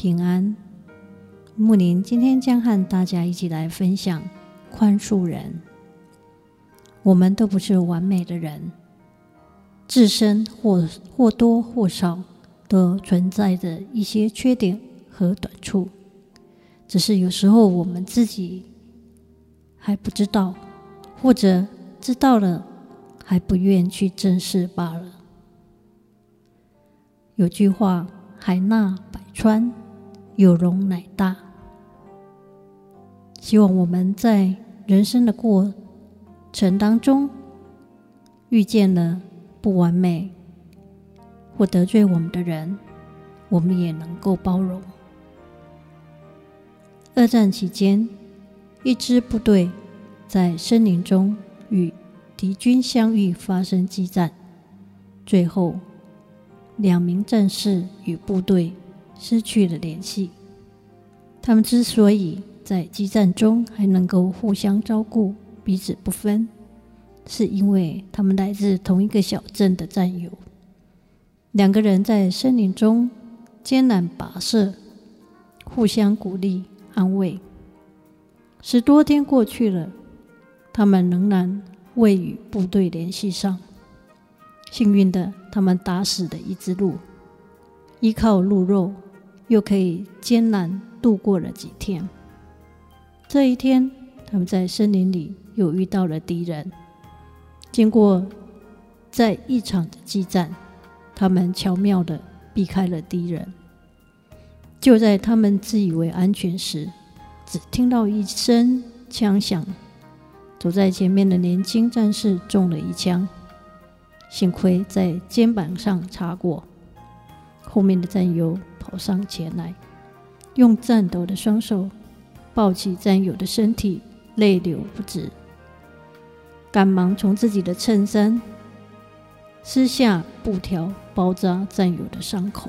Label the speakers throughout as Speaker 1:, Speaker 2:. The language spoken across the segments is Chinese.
Speaker 1: 平安。木林今天将和大家一起来分享宽恕人。我们都不是完美的人，自身或或多或少都存在着一些缺点和短处，只是有时候我们自己还不知道，或者知道了还不愿去正视罢了。有句话：“海纳百川，有容乃大。”希望我们在人生的过程当中，遇见了不完美或得罪我们的人，我们也能够包容。二战期间，一支部队在森林中与敌军相遇，发生激战，最后两名战士与部队失去了联系。他们之所以在激战中还能够互相照顾、彼此不分，是因为他们来自同一个小镇的战友。两个人在森林中艰难跋涉，互相鼓励安慰。十多天过去了，他们仍然未与部队联系上。幸运的，他们打死了一只鹿，依靠鹿肉，又可以艰难度过了几天。这一天，他们在森林里又遇到了敌人。经过在一场的激战，他们巧妙地避开了敌人。就在他们自以为安全时，只听到一声枪响，走在前面的年轻战士中了一枪，幸亏在肩膀上擦过。后面的战友跑上前来，用颤抖的双手。抱起战友的身体，泪流不止，赶忙从自己的衬衫撕下布条包扎战友的伤口。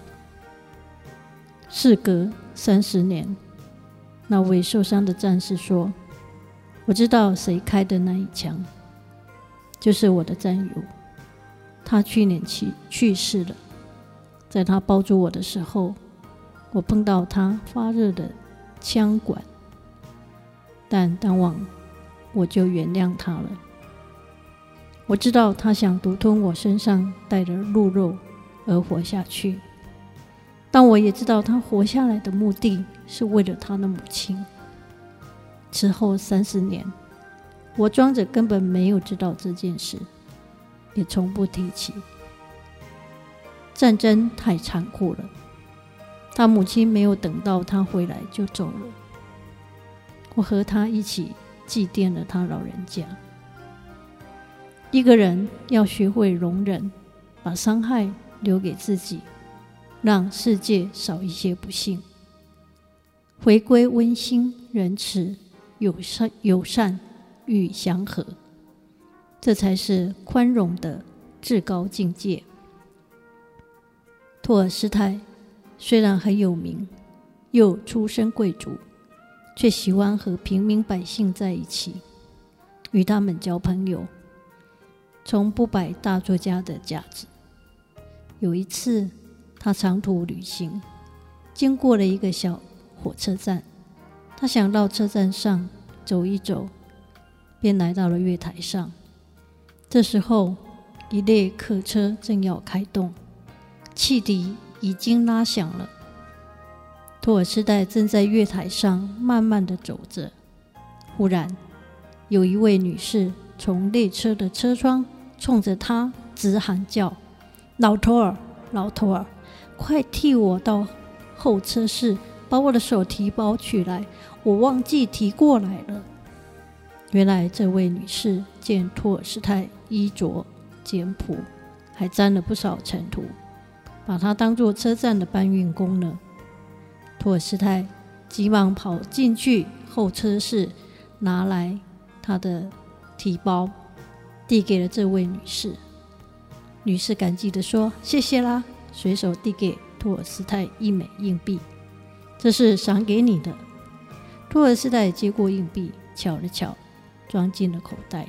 Speaker 1: 事隔三十年，那位受伤的战士说：“我知道谁开的那一枪，就是我的战友。他去年去去世了，在他抱住我的时候，我碰到他发热的枪管。”但当晚我就原谅他了。我知道他想独吞我身上带的鹿肉而活下去，但我也知道他活下来的目的是为了他的母亲。此后三十年，我装着根本没有知道这件事，也从不提起。战争太残酷了，他母亲没有等到他回来就走了。我和他一起祭奠了他老人家。一个人要学会容忍，把伤害留给自己，让世界少一些不幸，回归温馨、仁慈、友善、友善与祥和，这才是宽容的至高境界。托尔斯泰虽然很有名，又出身贵族。却喜欢和平民百姓在一起，与他们交朋友，从不摆大作家的架子。有一次，他长途旅行，经过了一个小火车站，他想到车站上走一走，便来到了月台上。这时候，一列客车正要开动，汽笛已经拉响了。托尔斯泰正在月台上慢慢地走着，忽然，有一位女士从列车的车窗冲着他直喊叫：“老托尔，老托尔，快替我到候车室把我的手提包取来，我忘记提过来了。”原来，这位女士见托尔斯泰衣着简朴，还沾了不少尘土，把他当作车站的搬运工了。托尔斯泰急忙跑进去候车室，拿来他的提包，递给了这位女士。女士感激地说：“谢谢啦。”随手递给托尔斯泰一枚硬币，这是赏给你的。托尔斯泰接过硬币，瞧了瞧，装进了口袋。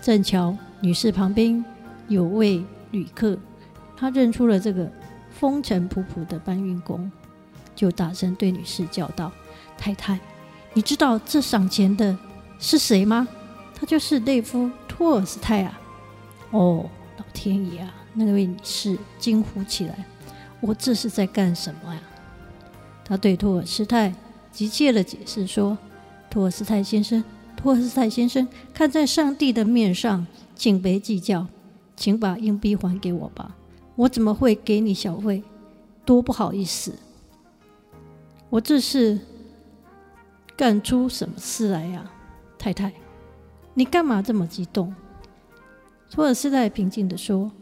Speaker 1: 正巧女士旁边有位旅客，他认出了这个风尘仆仆的搬运工，就大声对女士叫道：“太太，你知道这赏钱的是谁吗？他就是列夫·托尔斯泰啊！”哦。老天爷啊！那位女士惊呼起来：“我这是在干什么呀？”他对托尔斯泰急切的解释说：“托尔斯泰先生，托尔斯泰先生，看在上帝的面上，请别计较，请把硬币还给我吧。我怎么会给你小费？多不好意思！我这是干出什么事来呀？太太，你干嘛这么激动？”托尔斯泰平静地说：“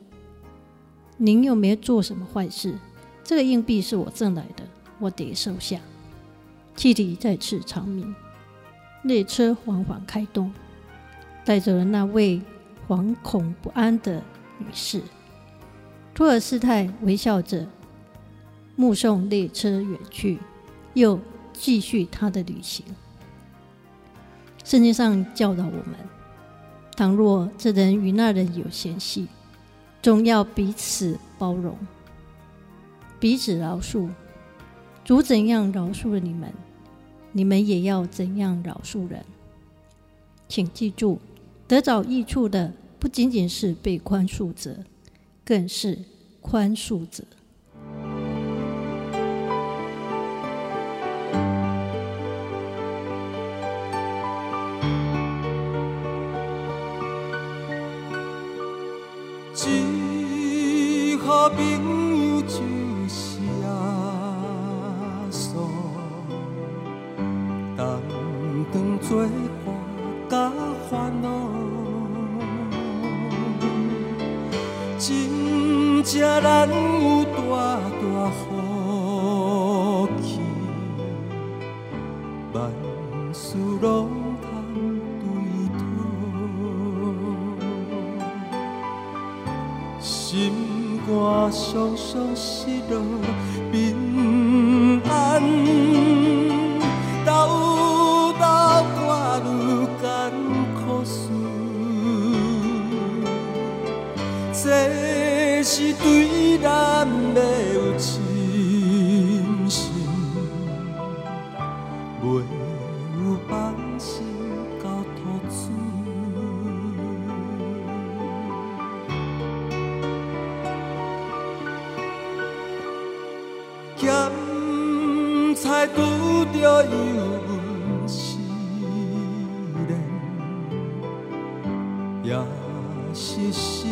Speaker 1: 您又没做什么坏事，这个硬币是我挣来的，我得收下。”汽笛再次长鸣，列车缓缓开动，带走了那位惶恐不安的女士。托尔斯泰微笑着目送列车远去，又继续他的旅行。圣经上教导我们。倘若这人与那人有嫌隙，总要彼此包容，彼此饶恕。主怎样饶恕了你们，你们也要怎样饶恕人。请记住，得着益处的不仅仅是被宽恕者，更是宽恕者。
Speaker 2: 一下朋友情。万事拢通对，心肝双双失落拄着忧闷思念，也是心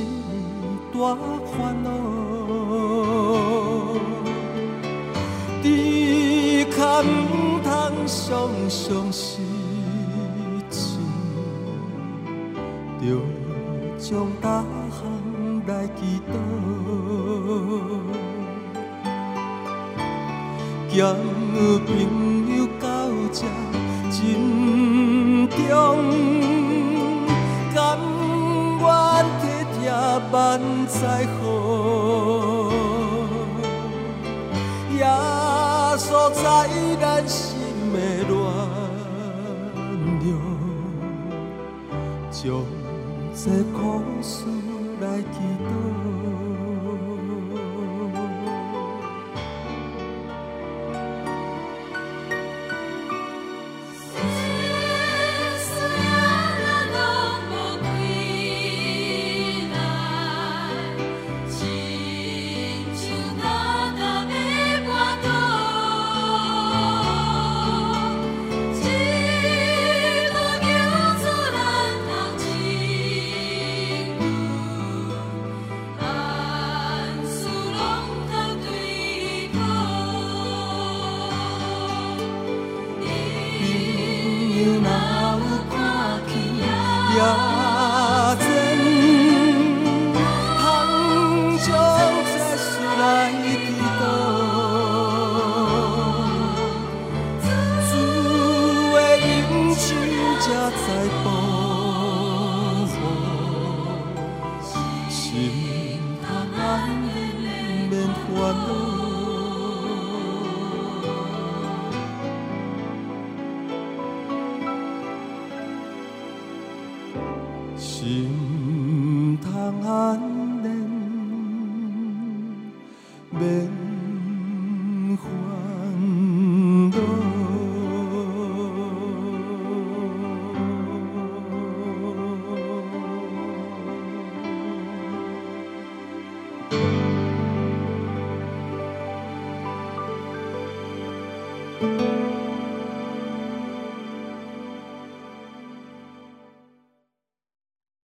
Speaker 2: 大烦恼。只可毋通常常失志，着将大项来祈祷。朋友到这珍重，甘愿体贴万载好，耶稣在咱心的暖融，将这苦事来祈祷。